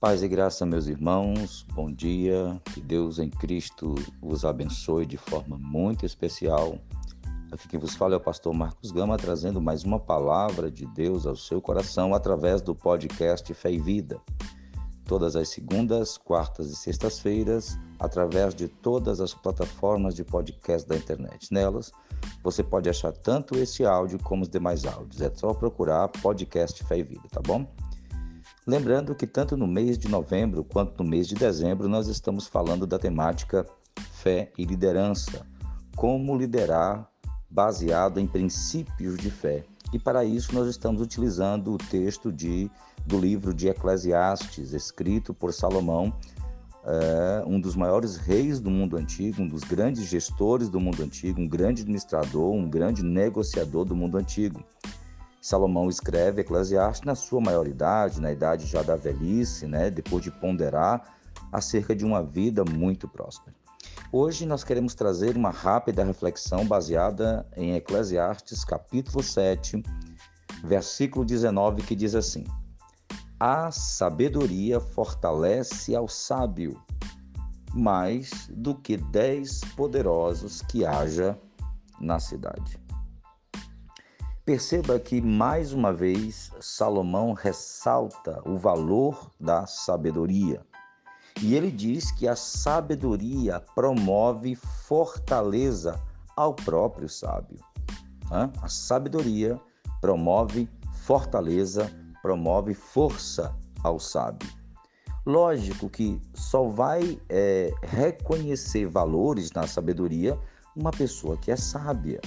Paz e graça, meus irmãos, bom dia, que Deus em Cristo os abençoe de forma muito especial. Aqui quem vos fala é o pastor Marcos Gama, trazendo mais uma palavra de Deus ao seu coração através do podcast Fé e Vida. Todas as segundas, quartas e sextas-feiras, através de todas as plataformas de podcast da internet. Nelas, você pode achar tanto esse áudio como os demais áudios. É só procurar podcast Fé e Vida, tá bom? Lembrando que tanto no mês de novembro quanto no mês de dezembro nós estamos falando da temática fé e liderança, como liderar baseado em princípios de fé. E para isso nós estamos utilizando o texto de, do livro de Eclesiastes, escrito por Salomão, é, um dos maiores reis do mundo antigo, um dos grandes gestores do mundo antigo, um grande administrador, um grande negociador do mundo antigo. Salomão escreve Eclesiastes na sua maioridade, na idade já da velhice, né, depois de ponderar acerca de uma vida muito próspera. Hoje nós queremos trazer uma rápida reflexão baseada em Eclesiastes capítulo 7, versículo 19, que diz assim: A sabedoria fortalece ao sábio, mais do que dez poderosos que haja na cidade. Perceba que, mais uma vez, Salomão ressalta o valor da sabedoria. E ele diz que a sabedoria promove fortaleza ao próprio sábio. A sabedoria promove fortaleza, promove força ao sábio. Lógico que só vai é, reconhecer valores na sabedoria uma pessoa que é sábia.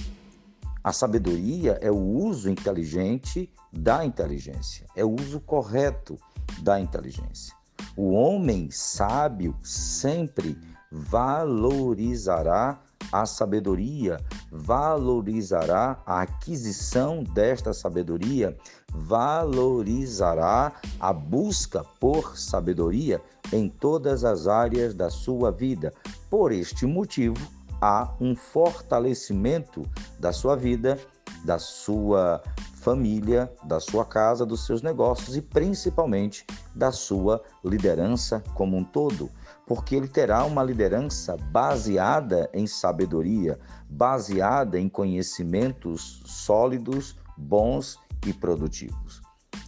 A sabedoria é o uso inteligente da inteligência, é o uso correto da inteligência. O homem sábio sempre valorizará a sabedoria, valorizará a aquisição desta sabedoria, valorizará a busca por sabedoria em todas as áreas da sua vida. Por este motivo, há um fortalecimento da sua vida, da sua família, da sua casa, dos seus negócios e principalmente da sua liderança como um todo, porque ele terá uma liderança baseada em sabedoria, baseada em conhecimentos sólidos, bons e produtivos.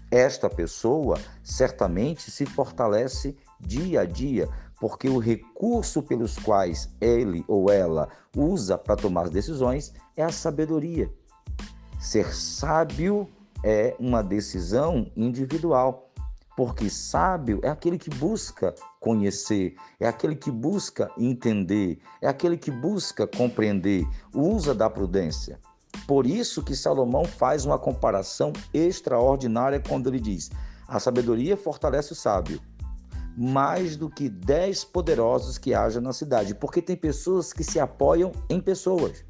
Esta pessoa certamente se fortalece dia a dia porque o recurso pelos quais ele ou ela usa para tomar decisões é a sabedoria. Ser sábio é uma decisão individual, porque sábio é aquele que busca conhecer, é aquele que busca entender, é aquele que busca compreender, usa da prudência. Por isso que Salomão faz uma comparação extraordinária quando ele diz: a sabedoria fortalece o sábio, mais do que dez poderosos que haja na cidade, porque tem pessoas que se apoiam em pessoas.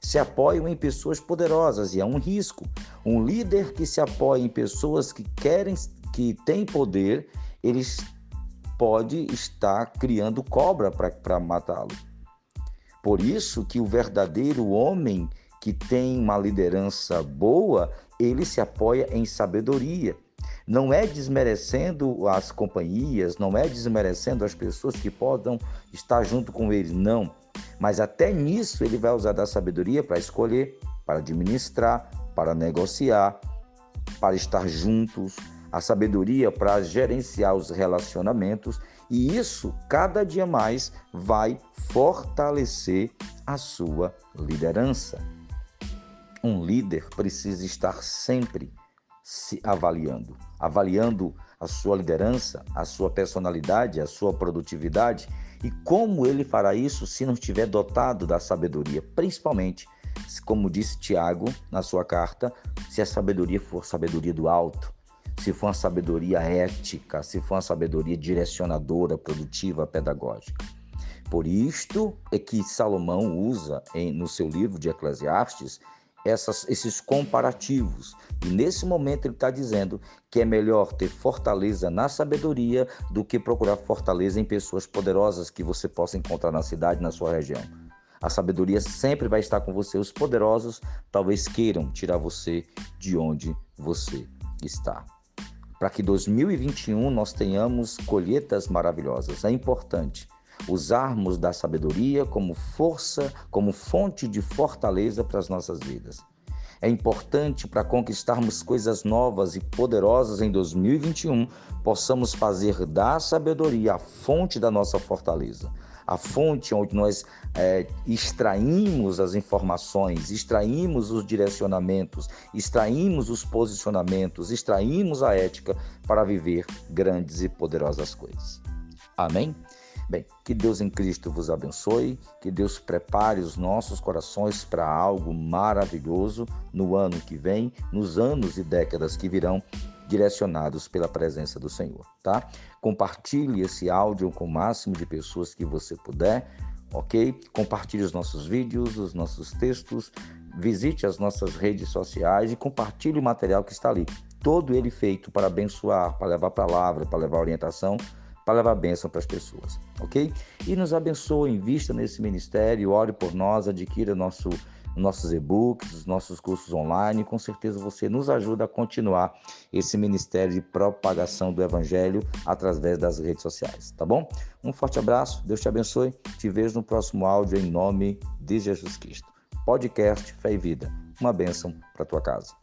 Se apoiam em pessoas poderosas e é um risco. Um líder que se apoia em pessoas que querem, que têm poder, eles pode estar criando cobra para matá-lo. Por isso que o verdadeiro homem que tem uma liderança boa, ele se apoia em sabedoria. Não é desmerecendo as companhias, não é desmerecendo as pessoas que possam estar junto com ele, não. Mas até nisso ele vai usar da sabedoria para escolher, para administrar, para negociar, para estar juntos, a sabedoria para gerenciar os relacionamentos, e isso cada dia mais vai fortalecer a sua liderança. Um líder precisa estar sempre se avaliando, avaliando a sua liderança, a sua personalidade, a sua produtividade e como ele fará isso se não estiver dotado da sabedoria, principalmente, como disse Tiago na sua carta, se a sabedoria for sabedoria do alto, se for uma sabedoria ética, se for uma sabedoria direcionadora, produtiva, pedagógica. Por isto é que Salomão usa em, no seu livro de Eclesiastes essas, esses comparativos. E nesse momento ele está dizendo que é melhor ter fortaleza na sabedoria do que procurar fortaleza em pessoas poderosas que você possa encontrar na cidade, na sua região. A sabedoria sempre vai estar com você. Os poderosos talvez queiram tirar você de onde você está. para que 2021 nós tenhamos colheitas maravilhosas. É importante usarmos da sabedoria como força, como fonte de fortaleza para as nossas vidas. É importante para conquistarmos coisas novas e poderosas em 2021, possamos fazer da sabedoria a fonte da nossa fortaleza, a fonte onde nós é, extraímos as informações, extraímos os direcionamentos, extraímos os posicionamentos, extraímos a ética para viver grandes e poderosas coisas. Amém? Bem, que Deus em Cristo vos abençoe, que Deus prepare os nossos corações para algo maravilhoso no ano que vem, nos anos e décadas que virão, direcionados pela presença do Senhor, tá? Compartilhe esse áudio com o máximo de pessoas que você puder, ok? Compartilhe os nossos vídeos, os nossos textos, visite as nossas redes sociais e compartilhe o material que está ali. Todo ele feito para abençoar, para levar palavra, para levar orientação para levar bênção para as pessoas, ok? E nos abençoe, invista nesse ministério, ore por nós, adquira nosso, nossos e-books, os nossos cursos online. Com certeza você nos ajuda a continuar esse ministério de propagação do Evangelho através das redes sociais, tá bom? Um forte abraço, Deus te abençoe. Te vejo no próximo áudio em nome de Jesus Cristo. Podcast Fé e Vida. Uma bênção para tua casa.